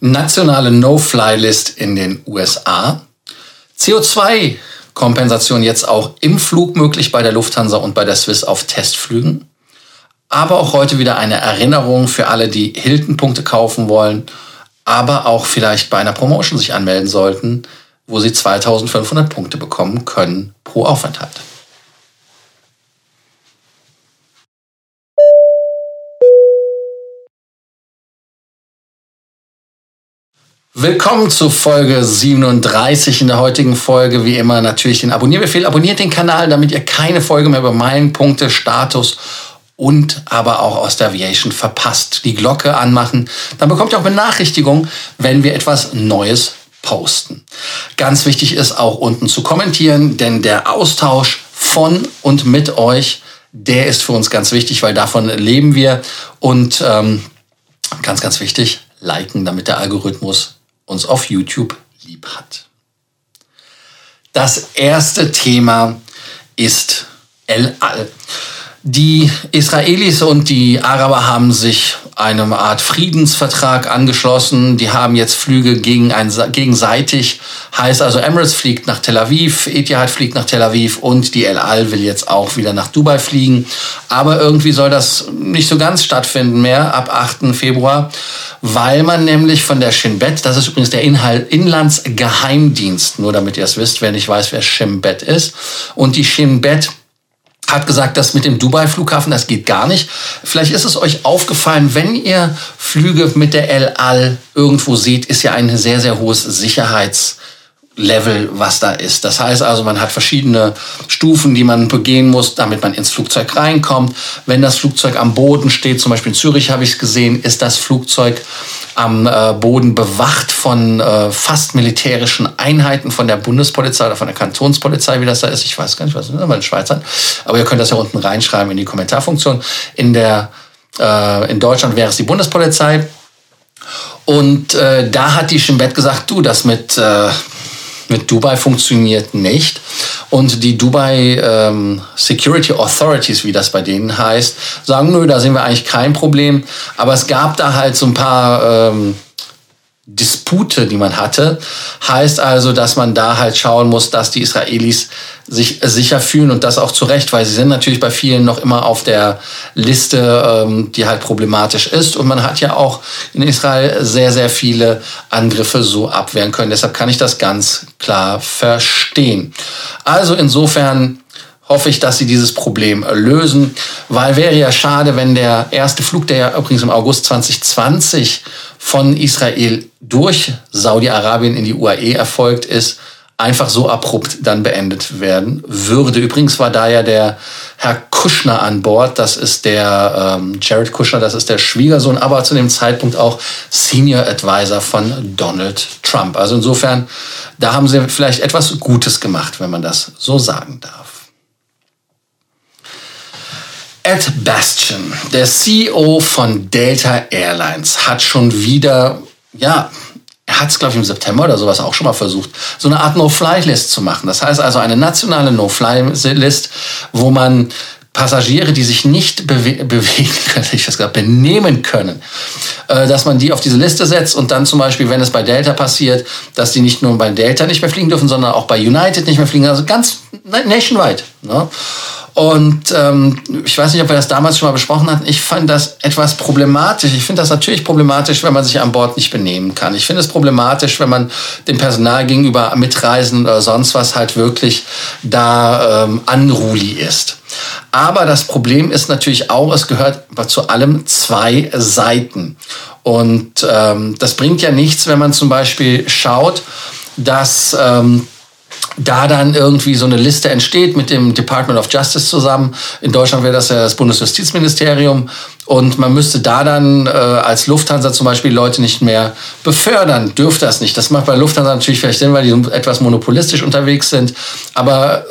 nationale No-Fly-List in den USA, CO2-Kompensation jetzt auch im Flug möglich bei der Lufthansa und bei der Swiss auf Testflügen, aber auch heute wieder eine Erinnerung für alle, die Hilton-Punkte kaufen wollen, aber auch vielleicht bei einer Promotion sich anmelden sollten, wo sie 2500 Punkte bekommen können pro Aufenthalt. Willkommen zu Folge 37 in der heutigen Folge. Wie immer natürlich den Abonnierbefehl. Abonniert den Kanal, damit ihr keine Folge mehr über Meilenpunkte, Status und aber auch aus der Aviation verpasst. Die Glocke anmachen. Dann bekommt ihr auch Benachrichtigung, wenn wir etwas Neues posten. Ganz wichtig ist auch unten zu kommentieren, denn der Austausch von und mit euch, der ist für uns ganz wichtig, weil davon leben wir. Und ähm, ganz, ganz wichtig, liken, damit der Algorithmus uns auf YouTube lieb hat. Das erste Thema ist El Al. Die Israelis und die Araber haben sich einem Art Friedensvertrag angeschlossen. Die haben jetzt Flüge gegen ein, gegenseitig. Heißt also, Emirates fliegt nach Tel Aviv, Etihad fliegt nach Tel Aviv und die El Al will jetzt auch wieder nach Dubai fliegen. Aber irgendwie soll das nicht so ganz stattfinden mehr ab 8. Februar, weil man nämlich von der Shin Bet, das ist übrigens der Inhalt, Inlandsgeheimdienst, nur damit ihr es wisst, wer nicht weiß, wer Shin Bet ist. Und die Shin Bet hat gesagt, das mit dem Dubai-Flughafen, das geht gar nicht. Vielleicht ist es euch aufgefallen, wenn ihr Flüge mit der El Al irgendwo seht, ist ja ein sehr, sehr hohes Sicherheits- Level, was da ist. Das heißt also, man hat verschiedene Stufen, die man begehen muss, damit man ins Flugzeug reinkommt. Wenn das Flugzeug am Boden steht, zum Beispiel in Zürich habe ich es gesehen, ist das Flugzeug am äh, Boden bewacht von äh, fast militärischen Einheiten von der Bundespolizei oder von der Kantonspolizei, wie das da ist. Ich weiß gar nicht, was das ist, aber in Schweizer. Aber ihr könnt das ja unten reinschreiben in die Kommentarfunktion. In der äh, in Deutschland wäre es die Bundespolizei. Und äh, da hat die Schimbett gesagt, du, das mit äh, mit Dubai funktioniert nicht. Und die Dubai ähm, Security Authorities, wie das bei denen heißt, sagen, nö, da sehen wir eigentlich kein Problem. Aber es gab da halt so ein paar ähm, Dispute, die man hatte. Heißt also, dass man da halt schauen muss, dass die Israelis sich sicher fühlen und das auch zu Recht, weil sie sind natürlich bei vielen noch immer auf der Liste, ähm, die halt problematisch ist. Und man hat ja auch in Israel sehr, sehr viele Angriffe so abwehren können. Deshalb kann ich das ganz klar verstehen. Also insofern hoffe ich, dass sie dieses Problem lösen, weil wäre ja schade, wenn der erste Flug, der ja übrigens im August 2020 von Israel durch Saudi-Arabien in die UAE erfolgt ist, einfach so abrupt dann beendet werden würde. Übrigens war da ja der Herr Kushner an Bord. Das ist der ähm, Jared Kushner, das ist der Schwiegersohn, aber zu dem Zeitpunkt auch Senior Advisor von Donald Trump. Also insofern, da haben sie vielleicht etwas Gutes gemacht, wenn man das so sagen darf. Ed Bastian, der CEO von Delta Airlines, hat schon wieder, ja, er hat es, glaube ich, im September oder sowas auch schon mal versucht, so eine Art No-Fly-List zu machen. Das heißt also eine nationale No-Fly-List, wo man Passagiere, die sich nicht bewe bewegen können, ich weiß gerade, benehmen können, äh, dass man die auf diese Liste setzt und dann zum Beispiel, wenn es bei Delta passiert, dass die nicht nur bei Delta nicht mehr fliegen dürfen, sondern auch bei United nicht mehr fliegen, also ganz nationwide. Ne? Und ähm, ich weiß nicht, ob wir das damals schon mal besprochen hatten. Ich fand das etwas problematisch. Ich finde das natürlich problematisch, wenn man sich an Bord nicht benehmen kann. Ich finde es problematisch, wenn man dem Personal gegenüber Mitreisen oder sonst was halt wirklich da ähm, unruly ist. Aber das Problem ist natürlich auch, es gehört zu allem zwei Seiten. Und ähm, das bringt ja nichts, wenn man zum Beispiel schaut, dass ähm, da dann irgendwie so eine Liste entsteht mit dem Department of Justice zusammen. In Deutschland wäre das ja das Bundesjustizministerium. Und man müsste da dann äh, als Lufthansa zum Beispiel Leute nicht mehr befördern, dürfte das nicht. Das macht bei Lufthansa natürlich vielleicht Sinn, weil die etwas monopolistisch unterwegs sind. Aber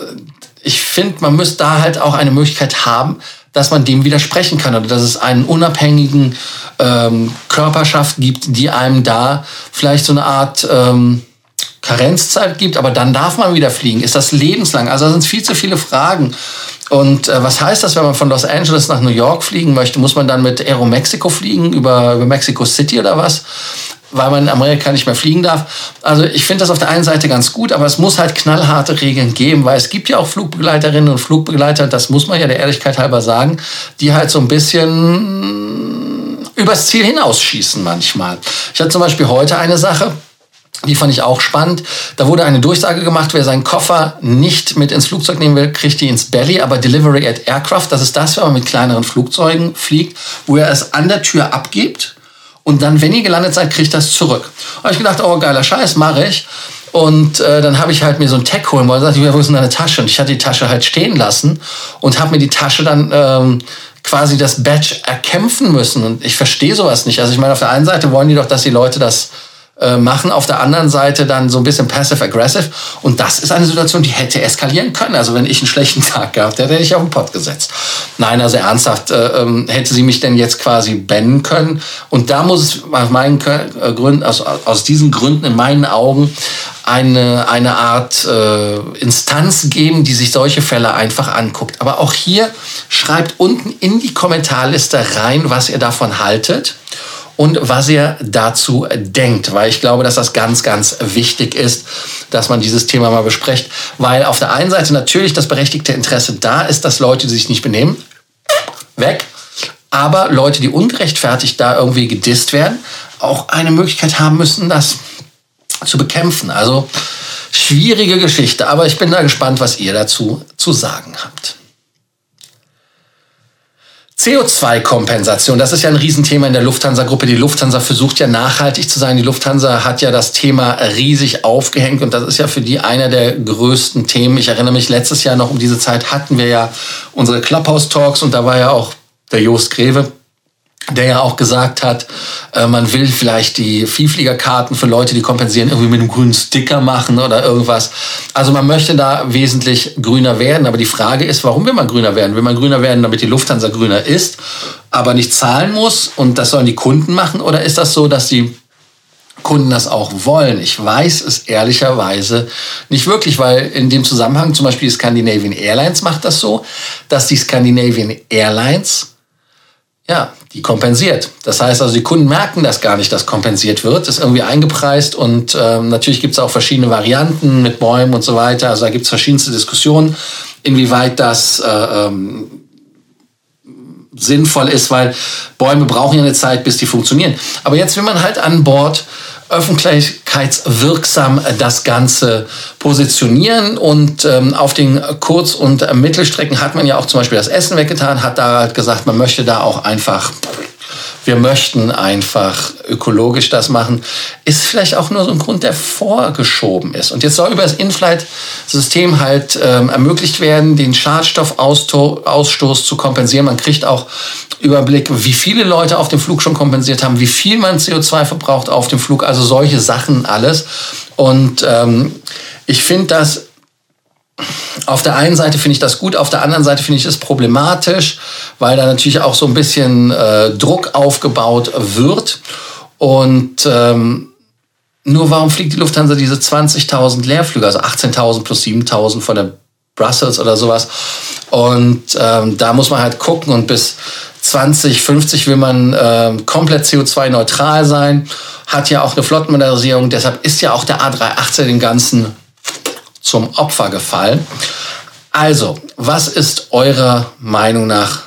ich finde, man müsste da halt auch eine Möglichkeit haben, dass man dem widersprechen kann oder dass es einen unabhängigen ähm, Körperschaft gibt, die einem da vielleicht so eine Art... Ähm, Karenzzeit gibt, aber dann darf man wieder fliegen. Ist das lebenslang? Also da sind viel zu viele Fragen. Und äh, was heißt das, wenn man von Los Angeles nach New York fliegen möchte? Muss man dann mit Aero Mexico fliegen über, über Mexico City oder was? weil man in Amerika nicht mehr fliegen darf. Also ich finde das auf der einen Seite ganz gut, aber es muss halt knallharte Regeln geben, weil es gibt ja auch Flugbegleiterinnen und Flugbegleiter, das muss man ja der Ehrlichkeit halber sagen, die halt so ein bisschen übers Ziel hinausschießen manchmal. Ich hatte zum Beispiel heute eine Sache, die fand ich auch spannend. Da wurde eine Durchsage gemacht, wer seinen Koffer nicht mit ins Flugzeug nehmen will, kriegt die ins Belly, aber Delivery at Aircraft, das ist das, wenn man mit kleineren Flugzeugen fliegt, wo er es an der Tür abgibt und dann, wenn ihr gelandet seid, kriegt das zurück. Da habe ich gedacht, oh geiler Scheiß, mache ich. Und äh, dann habe ich halt mir so ein Tag holen wollen. Sagte, wo ist denn deine Tasche? Und ich hatte die Tasche halt stehen lassen und habe mir die Tasche dann ähm, quasi das Badge erkämpfen müssen. Und ich verstehe sowas nicht. Also ich meine, auf der einen Seite wollen die doch, dass die Leute das äh, machen. Auf der anderen Seite dann so ein bisschen passive-aggressive. Und das ist eine Situation, die hätte eskalieren können. Also wenn ich einen schlechten Tag gehabt hätte, hätte ich auf den Pott gesetzt. Nein, also ernsthaft, äh, ähm, hätte sie mich denn jetzt quasi bannen können. Und da muss es aus meinen äh, Gründen, also aus diesen Gründen in meinen Augen eine, eine Art äh, Instanz geben, die sich solche Fälle einfach anguckt. Aber auch hier schreibt unten in die Kommentarliste rein, was ihr davon haltet und was ihr dazu denkt, weil ich glaube, dass das ganz, ganz wichtig ist, dass man dieses Thema mal bespricht, weil auf der einen Seite natürlich das berechtigte Interesse da ist, dass Leute, die sich nicht benehmen, weg, aber Leute, die ungerechtfertigt da irgendwie gedisst werden, auch eine Möglichkeit haben müssen, das zu bekämpfen. Also schwierige Geschichte, aber ich bin da gespannt, was ihr dazu zu sagen habt. CO2-Kompensation, das ist ja ein Riesenthema in der Lufthansa-Gruppe. Die Lufthansa versucht ja nachhaltig zu sein. Die Lufthansa hat ja das Thema riesig aufgehängt und das ist ja für die einer der größten Themen. Ich erinnere mich, letztes Jahr noch um diese Zeit hatten wir ja unsere Clubhouse-Talks und da war ja auch der Jost Greve der ja auch gesagt hat, äh, man will vielleicht die Vielfliegerkarten für Leute, die kompensieren, irgendwie mit einem grünen Sticker machen oder irgendwas. Also man möchte da wesentlich grüner werden. Aber die Frage ist, warum will man grüner werden? Will man grüner werden, damit die Lufthansa grüner ist, aber nicht zahlen muss und das sollen die Kunden machen? Oder ist das so, dass die Kunden das auch wollen. Ich weiß es ehrlicherweise nicht wirklich, weil in dem Zusammenhang zum Beispiel die Scandinavian Airlines macht das so, dass die Scandinavian Airlines ja, die kompensiert. Das heißt also, die Kunden merken das gar nicht, dass kompensiert wird, ist irgendwie eingepreist und ähm, natürlich gibt es auch verschiedene Varianten mit Bäumen und so weiter. Also da gibt es verschiedenste Diskussionen, inwieweit das äh, ähm, sinnvoll ist, weil Bäume brauchen ja eine Zeit, bis die funktionieren. Aber jetzt will man halt an Bord öffentlichkeitswirksam das Ganze positionieren. Und ähm, auf den Kurz- und Mittelstrecken hat man ja auch zum Beispiel das Essen weggetan, hat da gesagt, man möchte da auch einfach wir möchten einfach ökologisch das machen, ist vielleicht auch nur so ein Grund, der vorgeschoben ist. Und jetzt soll über das In-Flight-System halt ähm, ermöglicht werden, den Schadstoffausstoß zu kompensieren. Man kriegt auch Überblick, wie viele Leute auf dem Flug schon kompensiert haben, wie viel man CO2 verbraucht auf dem Flug, also solche Sachen alles. Und ähm, ich finde das auf der einen Seite finde ich das gut, auf der anderen Seite finde ich es problematisch, weil da natürlich auch so ein bisschen äh, Druck aufgebaut wird. Und ähm, nur warum fliegt die Lufthansa diese 20.000 Leerflüge, also 18.000 plus 7.000 von der Brussels oder sowas? Und ähm, da muss man halt gucken und bis 2050 will man äh, komplett CO2-neutral sein, hat ja auch eine Flottenmodernisierung, deshalb ist ja auch der A380 den ganzen zum Opfer gefallen. Also, was ist eurer Meinung nach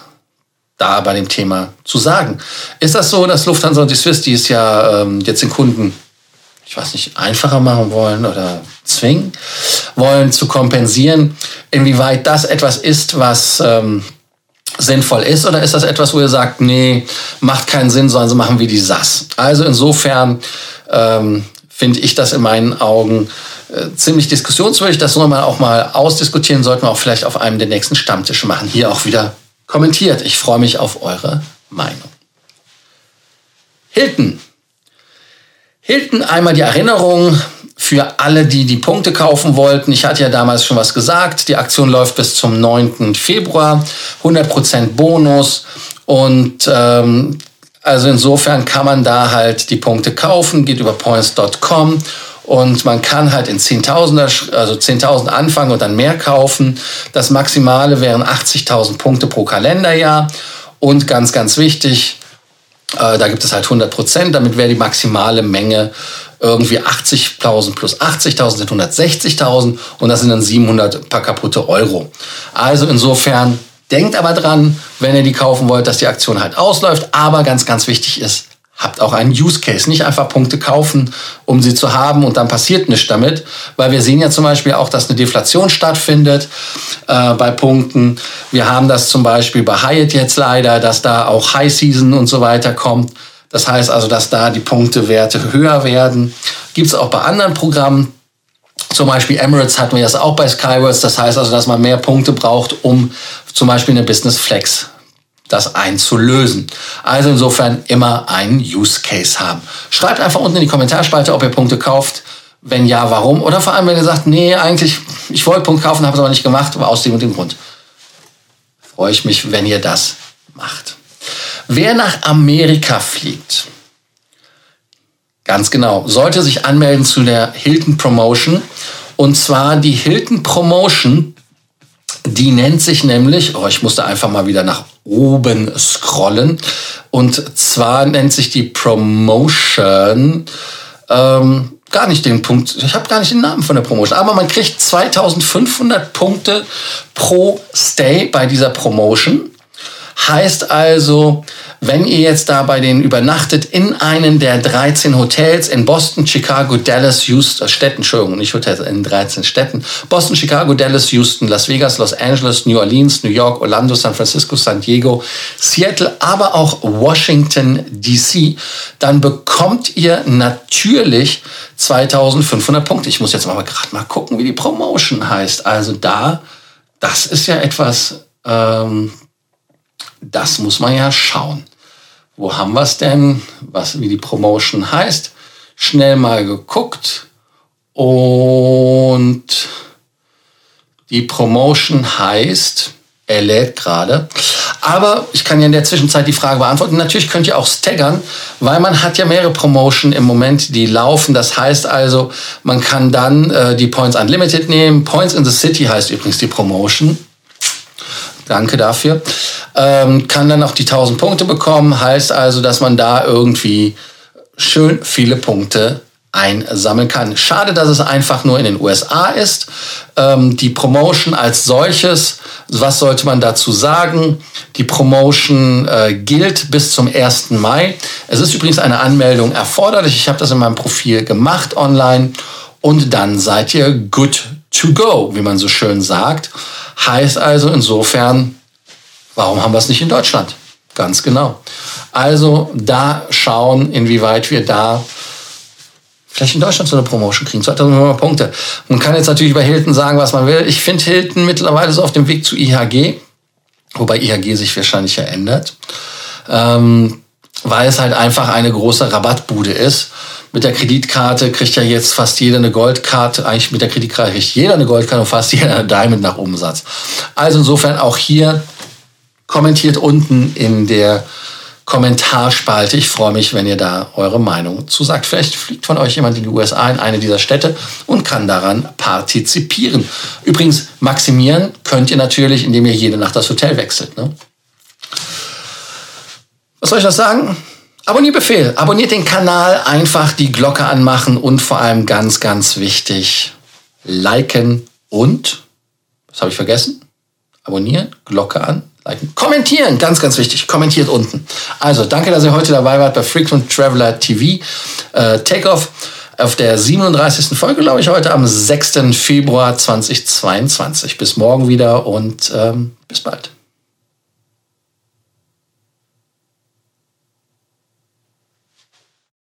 da bei dem Thema zu sagen? Ist das so, dass Lufthansa und die Swiss, die es ja ähm, jetzt den Kunden, ich weiß nicht, einfacher machen wollen oder zwingen wollen zu kompensieren, inwieweit das etwas ist, was ähm, sinnvoll ist oder ist das etwas, wo ihr sagt, nee, macht keinen Sinn, sondern so machen wir die SAS? Also insofern ähm, finde ich das in meinen Augen äh, ziemlich diskussionswürdig. Das soll man auch mal ausdiskutieren, sollten wir auch vielleicht auf einem der nächsten Stammtische machen. Hier auch wieder kommentiert. Ich freue mich auf eure Meinung. Hilton. Hilton einmal die Erinnerung für alle, die die Punkte kaufen wollten. Ich hatte ja damals schon was gesagt. Die Aktion läuft bis zum 9. Februar. 100% Bonus. Und ähm, also insofern kann man da halt die Punkte kaufen, geht über points.com und man kann halt in 10.000, also 10.000 anfangen und dann mehr kaufen. Das Maximale wären 80.000 Punkte pro Kalenderjahr. Und ganz, ganz wichtig, Äh, da gibt es halt 100 Prozent. Damit wäre die maximale Menge irgendwie 80.000 plus 80.000 sind 160.000 und das sind dann 700 paar kaputte Euro. Also insofern denkt aber dran, wenn ihr die kaufen wollt, dass die Aktion halt ausläuft. Aber ganz, ganz wichtig ist, habt auch einen Use Case. Nicht einfach Punkte kaufen, um sie zu haben und dann passiert nichts damit. Weil wir sehen ja zum Beispiel auch, dass eine Deflation stattfindet äh, bei Punkten. Wir haben das zum Beispiel bei Hyatt jetzt leider, dass da auch High Season und so weiter kommt. Das heißt also, dass da die Punktewerte höher werden. Gibt es auch bei anderen Programmen. Zum Beispiel Emirates hatten wir das auch bei Skywards. Das heißt also, dass man mehr Punkte braucht, um zum Beispiel eine Business Flex das einzulösen. Also insofern immer einen Use Case haben. Schreibt einfach unten in die Kommentarspalte, ob ihr Punkte kauft. Wenn ja, warum? Oder vor allem, wenn ihr sagt, nee, eigentlich, ich wollte Punkte kaufen, habe es aber nicht gemacht, aber aus dem und dem Grund. Freue ich mich, wenn ihr das macht. Wer nach Amerika fliegt, ganz genau, sollte sich anmelden zu der Hilton Promotion. Und zwar die Hilton Promotion, die nennt sich nämlich, oh, ich musste einfach mal wieder nach oben scrollen. Und zwar nennt sich die Promotion, ähm, gar nicht den Punkt, ich habe gar nicht den Namen von der Promotion, aber man kriegt 2500 Punkte pro Stay bei dieser Promotion. Heißt also, wenn ihr jetzt da bei denen übernachtet in einem der 13 Hotels in Boston, Chicago, Dallas, Houston, Städten, Entschuldigung, nicht Hotels, in 13 Städten, Boston, Chicago, Dallas, Houston, Las Vegas, Los Angeles, New Orleans, New York, Orlando, San Francisco, San Diego, Seattle, aber auch Washington, DC, dann bekommt ihr natürlich 2500 Punkte. Ich muss jetzt mal gerade mal gucken, wie die Promotion heißt. Also da, das ist ja etwas, ähm, das muss man ja schauen. Wo haben wir es denn? Was, wie die Promotion heißt? Schnell mal geguckt. Und die Promotion heißt, er lädt gerade. Aber ich kann ja in der Zwischenzeit die Frage beantworten. Natürlich könnt ihr auch staggern, weil man hat ja mehrere Promotion im Moment, die laufen. Das heißt also, man kann dann äh, die Points Unlimited nehmen. Points in the City heißt übrigens die Promotion. Danke dafür. Ähm, kann dann noch die 1000 Punkte bekommen. Heißt also, dass man da irgendwie schön viele Punkte einsammeln kann. Schade, dass es einfach nur in den USA ist. Ähm, die Promotion als solches, was sollte man dazu sagen? Die Promotion äh, gilt bis zum 1. Mai. Es ist übrigens eine Anmeldung erforderlich. Ich habe das in meinem Profil gemacht online. Und dann seid ihr good to go, wie man so schön sagt. Heißt also insofern, warum haben wir es nicht in Deutschland? Ganz genau. Also da schauen, inwieweit wir da vielleicht in Deutschland so eine Promotion kriegen. 2000 Punkte. Man kann jetzt natürlich über Hilton sagen, was man will. Ich finde Hilton mittlerweile so auf dem Weg zu IHG, wobei IHG sich wahrscheinlich ja ändert, ähm, weil es halt einfach eine große Rabattbude ist mit der Kreditkarte kriegt ja jetzt fast jeder eine Goldkarte. Eigentlich mit der Kreditkarte kriegt jeder eine Goldkarte und fast jeder eine Diamond nach Umsatz. Also insofern auch hier kommentiert unten in der Kommentarspalte. Ich freue mich, wenn ihr da eure Meinung zu sagt. Vielleicht fliegt von euch jemand in die USA in eine dieser Städte und kann daran partizipieren. Übrigens, maximieren könnt ihr natürlich, indem ihr jede Nacht das Hotel wechselt. Ne? Was soll ich noch sagen? Abonnierbefehl. Abonniert den Kanal, einfach die Glocke anmachen und vor allem ganz, ganz wichtig, liken und, was habe ich vergessen? Abonnieren, Glocke an, liken, kommentieren, ganz, ganz wichtig, kommentiert unten. Also, danke, dass ihr heute dabei wart bei Frequent Traveler TV. Äh, Takeoff auf der 37. Folge, glaube ich, heute am 6. Februar 2022. Bis morgen wieder und ähm, bis bald.